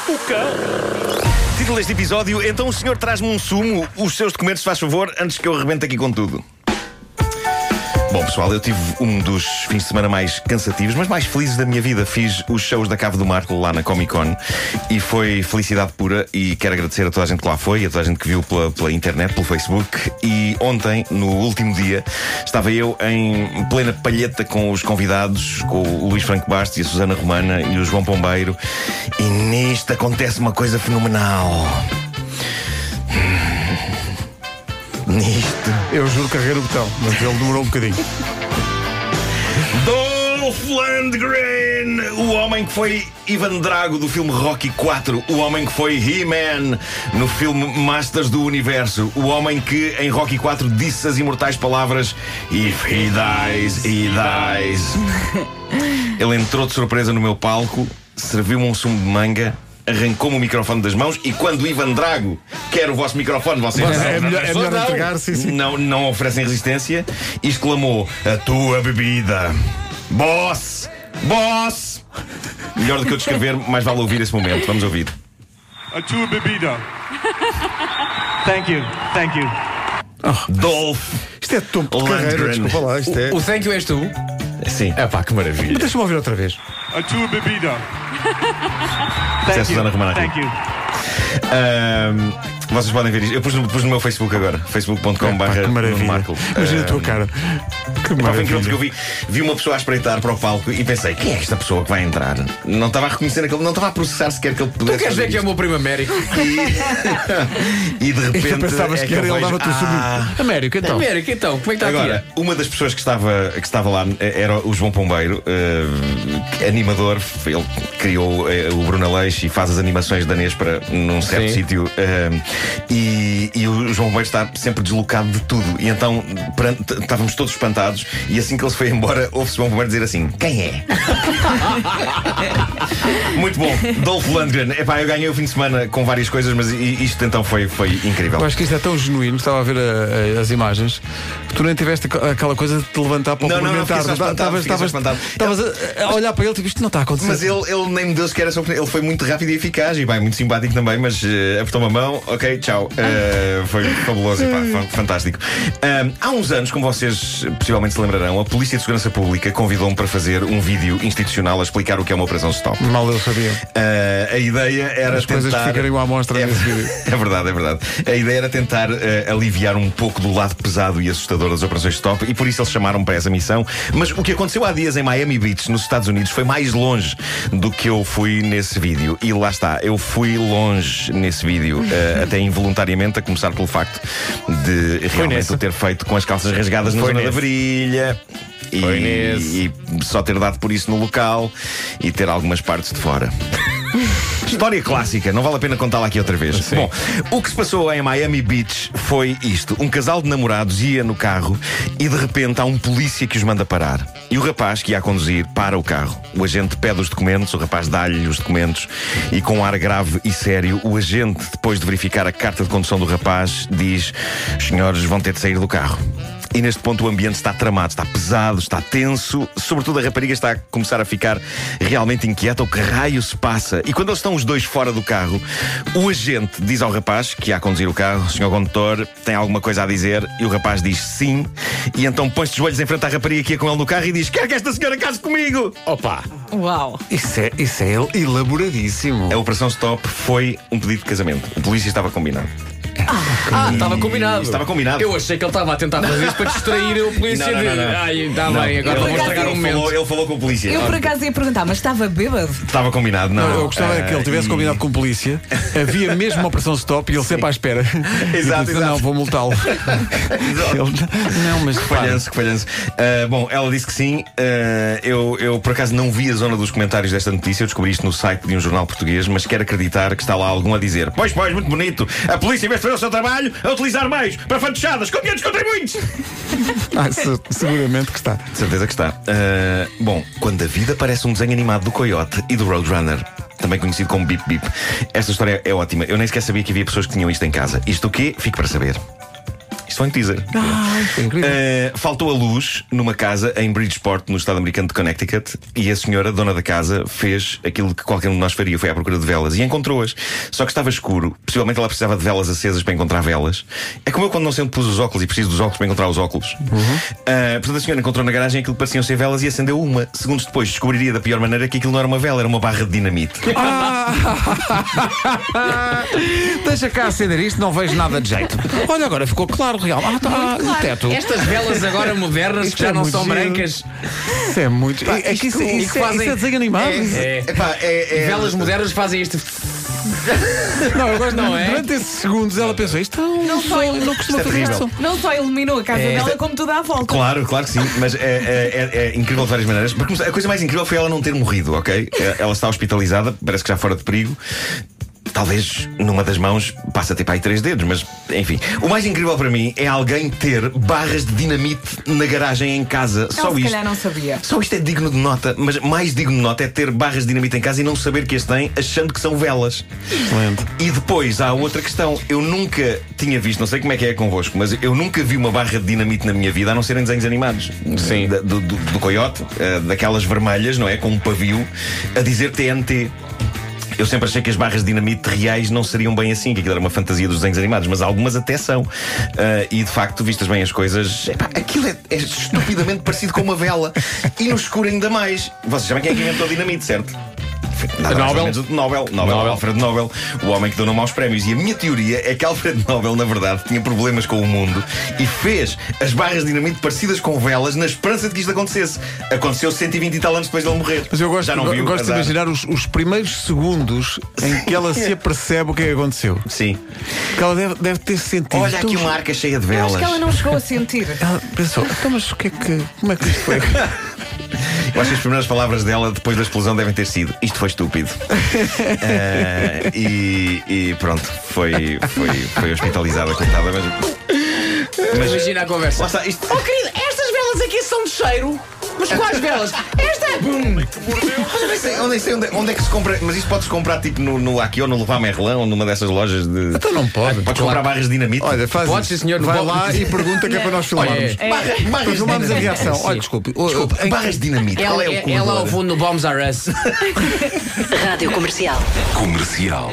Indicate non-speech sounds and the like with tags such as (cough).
o. Título deste episódio: Então o senhor traz-me um sumo, os seus documentos, faz favor, antes que eu arrebente aqui com tudo. Bom, pessoal, eu tive um dos fins de semana mais cansativos, mas mais felizes da minha vida. Fiz os shows da Cave do Marco lá na Comic Con e foi felicidade pura. E quero agradecer a toda a gente que lá foi, a toda a gente que viu pela, pela internet, pelo Facebook. E ontem, no último dia, estava eu em plena palheta com os convidados, com o Luís Franco Bastos e a Susana Romana e o João Pombeiro. E nisto acontece uma coisa fenomenal. Nisto. Eu juro que carreguei no botão, mas ele demorou um bocadinho. Dolph Lundgren, o homem que foi Ivan Drago do filme Rocky 4, o homem que foi He-Man no filme Masters do Universo, o homem que em Rocky 4 disse as imortais palavras If he dies, he dies. (laughs) Ele entrou de surpresa no meu palco, serviu-me um sumo de manga arrancou-me o microfone das mãos e quando o Ivan Drago quer o vosso microfone, vocês Mas é melhor, é melhor não, entregar, sim, sim. não, não oferecem resistência e exclamou: A tua bebida, boss, boss. Melhor do que eu descrever, mais vale ouvir esse momento. Vamos ouvir. A tua bebida. Thank you, thank you. Dolph. Isto é topo de Lundgren. carreira, desculpa lá. Isto é. O thank you és tu? Sim, É pá, que maravilha. Deixa-me ouvir outra vez. A tua bebida. Isso é a Thank Susana Romana aqui. Thank you. Ahm, vocês podem ver isto. Eu pus no, pus no meu Facebook agora, facebook.com.br. Que. Marco. Imagina a tua cara. Que maravilha. porque eu vi, vi uma pessoa a espreitar para o palco e pensei, quem é esta pessoa que vai entrar? Não estava a reconhecer aquele, não estava a processar sequer que ele Tu pudesse. queres fazer dizer que é o meu primo Américo? E (laughs) de repente. E tu pensavas é que era eu ele dava-te o ah. Américo, então. Américo, então, como é que está Agora, aqui? uma das pessoas que estava, que estava lá eh, era o João Pombeiro, que é animador. Ele criou eh, o Bruno Aleixo e faz as animações da Nespra num certo sítio. eh, e, e o João Pombeiro está sempre deslocado de tudo. E então perante- estávamos todos espantados. E assim que ele se foi embora, ouve-se o João Pombeiro dizer assim: Quem é? (laughs) Muito bom. Dolph Lundgren. Epá, eu ganhei o fim de semana com várias coisas, mas isto então foi, foi incrível. Eu acho que isto é tão genuíno, estava a ver a- a- as imagens, que tu nem tiveste aqu- aquela coisa de te levantar para o Não, não, não, cumprimentar. só espantado, Estavas- fiquei só estavas- espantado. Estavas a, a olhar para ele e tipo, isto não está a acontecer. Mas ele, ele nem me deu sequer essa oportunidade. Ele foi muito rápido e eficaz e bem, muito simpático também, mas eh, apertou-me a mão, ok, tchau. Eh, foi fabuloso e pá, (laughs) fa- fantástico. Há uns anos, como vocês possivelmente se lembrarão, a Polícia de Segurança Pública convidou-me para fazer um vídeo institucional a explicar o que é uma operação stop. Mal eu sabia. Ah, a ideia era As coisas tentar... que ficariam à mostra é, nesse vídeo. (laughs) é verdade, é verdade. A ideia era tentar eh, aliviar um pouco do lado pesado e assustador das operações stop e por isso eles chamaram para essa missão. Mas o que aconteceu há dias em Miami Beach, nos Estados Unidos, foi mais longe do que eu fui nesse vídeo. E lá está, eu fui longe nesse vídeo, eh, até involuntariamente, a começar pelo facto de realmente o ter feito com as calças rasgadas na Foi zona da nesse. virilha. E, Foi nesse. e só ter dado por isso no local e ter algumas partes de fora. (laughs) História clássica, não vale a pena contá-la aqui outra vez. Bom, o que se passou em Miami Beach foi isto: um casal de namorados ia no carro e de repente há um polícia que os manda parar. E o rapaz que ia a conduzir para o carro. O agente pede os documentos, o rapaz dá-lhe os documentos e, com um ar grave e sério, o agente, depois de verificar a carta de condução do rapaz, diz: Os senhores vão ter de sair do carro. E neste ponto o ambiente está tramado, está pesado, está tenso. Sobretudo a rapariga está a começar a ficar realmente inquieta. O que raio se passa? E quando eles estão os dois fora do carro, o agente diz ao rapaz que ia a conduzir o carro: Senhor condutor, tem alguma coisa a dizer? E o rapaz diz sim. E então põe-se de joelhos em frente à rapariga que ia com ele no carro e diz: Quero que esta senhora case comigo! Opa! Uau! Isso é, isso é elaboradíssimo. A operação Stop foi um pedido de casamento. O polícia estava combinado. Ah, estava combinado. Estava combinado. Eu achei que ele estava a tentar fazer isso para distrair o polícia Não, não, de. não, não. Ai, está bem, agora vou estragar o momento. falou, ele falou com o polícia. Eu por acaso ia perguntar, mas estava bêbado? Estava combinado, não. Não, eu gostava Ah, que ele tivesse e- combinado com a polícia, havia mesmo uma operação stop e ele sempre à espera. (laughs) Exato, disse, exato. Não, vou multá-lo. (laughs) Não, mas Que falhanço, que falhanço. Ah, bom, ela disse que sim. Ah, eu, eu, por acaso, não vi a zona dos comentários desta notícia. Eu descobri isto no site de um jornal português, mas quero acreditar que está lá algum a dizer: Pois, pois, muito bonito. A polícia, em vez de fazer o seu trabalho, a utilizar meios para fantochadas com dinheiro dos contribuintes. ah, se- seguramente que está. De certeza que está. Ah, bom, quando a vida parece um desenho animado do Coyote e do Roadrunner. Também conhecido como Bip Bip. Esta história é ótima. Eu nem sequer sabia que havia pessoas que tinham isto em casa. Isto o quê? Fico para saber. Foi um teaser. Ah, incrível. Uh, faltou a luz numa casa em Bridgeport, no estado americano de Connecticut, e a senhora, dona da casa, fez aquilo que qualquer um de nós faria, foi à procura de velas e encontrou-as. Só que estava escuro, possivelmente ela precisava de velas acesas para encontrar velas. É como eu quando não onde pus os óculos e preciso dos óculos para encontrar os óculos. Uh, portanto, a senhora encontrou na garagem aquilo que pareciam ser velas e acendeu uma. Segundos depois, descobriria da pior maneira que aquilo não era uma vela, era uma barra de dinamite. (laughs) Deixa cá acender isto, não vejo nada de jeito. Olha, agora ficou claro, real. Ah, tá, o teto. Estas velas agora modernas Isto que já é não são giro. brancas. Isso é muito. é que isso, isto- isso, que é, fazem- isso é desenho animado. É, é, é- Velas modernas fazem este. Não, eu gosto Não é? Durante esses segundos ela pensou: isto não, não, foi- não costuma Isto é fazer isto. Não só iluminou a casa É. dela, como tudo à volta. Claro, claro que sim, mas é, é- é- é incrível de várias maneiras. A coisa mais incrível foi ela não ter morrido, ok? É, Ela está hospitalizada, parece que já fora de perigo. Talvez numa das mãos passe a ter para aí três dedos, mas enfim. O mais incrível para mim é alguém ter barras de dinamite na garagem em casa. Ela Só se isto. calhar não sabia. Só isto é digno de nota, mas mais digno de nota é ter barras de dinamite em casa e não saber que as tem, achando que são velas. Excelente. E depois há outra questão. Eu nunca tinha visto, não sei como é que é convosco, mas eu nunca vi uma barra de dinamite na minha vida, a não ser em desenhos animados. Sim. Da- Do, do, do coiote, eh, daquelas vermelhas, não é? Com um pavio, a dizer TNT. Eu sempre achei que as barras de dinamite reais não seriam bem assim, que aquilo era uma fantasia dos desenhos animados, mas algumas até são. Ah, e de facto, vistas bem as coisas, epá, aquilo é, é estupidamente parecido com uma vela. E no escuro ainda mais. Vocês sabem quem é que inventou dinamite, certo? Nada mais ou Nobel. menos do Nobel. Nobel, Nobel. Alfred Nobel, o homem que deu nome aos prémios. E a minha teoria é que Alfred Nobel, na verdade, tinha problemas com o mundo e fez as barras de dinamite parecidas com velas na esperança de que isto acontecesse. Aconteceu 120 e tal anos depois dele morrer. Mas eu gosto, Já não gosto de imaginar os, os primeiros segundos em que ela se apercebe o que é que aconteceu. Sim. Que ela deve, deve ter sentido. Olha aqui uma arca cheia de Eu velas. acho que ela não chegou a sentir. Ela pensou, então, mas o que é que. Como é que isto foi? (laughs) Eu acho que as primeiras palavras dela depois da explosão devem ter sido isto foi estúpido. Eh, e, e pronto, foi, foi, foi hospitalizada, coitada. Mas, mas Imagina a conversa. lá está, isto, Oh querida, estas velas aqui são de cheiro. Mas quais velas? Esta é. Bum. Eu nem sei, eu nem sei onde, onde é que se compra, mas isto pode-se comprar tipo no, no Aqui ou no Levar Merlin ou numa dessas lojas de. Então não pode. Podes comprar barras de dinamite. Olha, faz Pode, isso. senhor, no Vai lá e pergunta que é para nós filmarmos. Olha, É. Barra- Para barras de filmarmos a dinamite. reação. Sim. Olha, desculpe. o- Desculpa, em- barras de dinamite. Qual Ela, é o é- ela ao fundo no Bombs R Us. (laughs) Rádio Comercial. Comercial.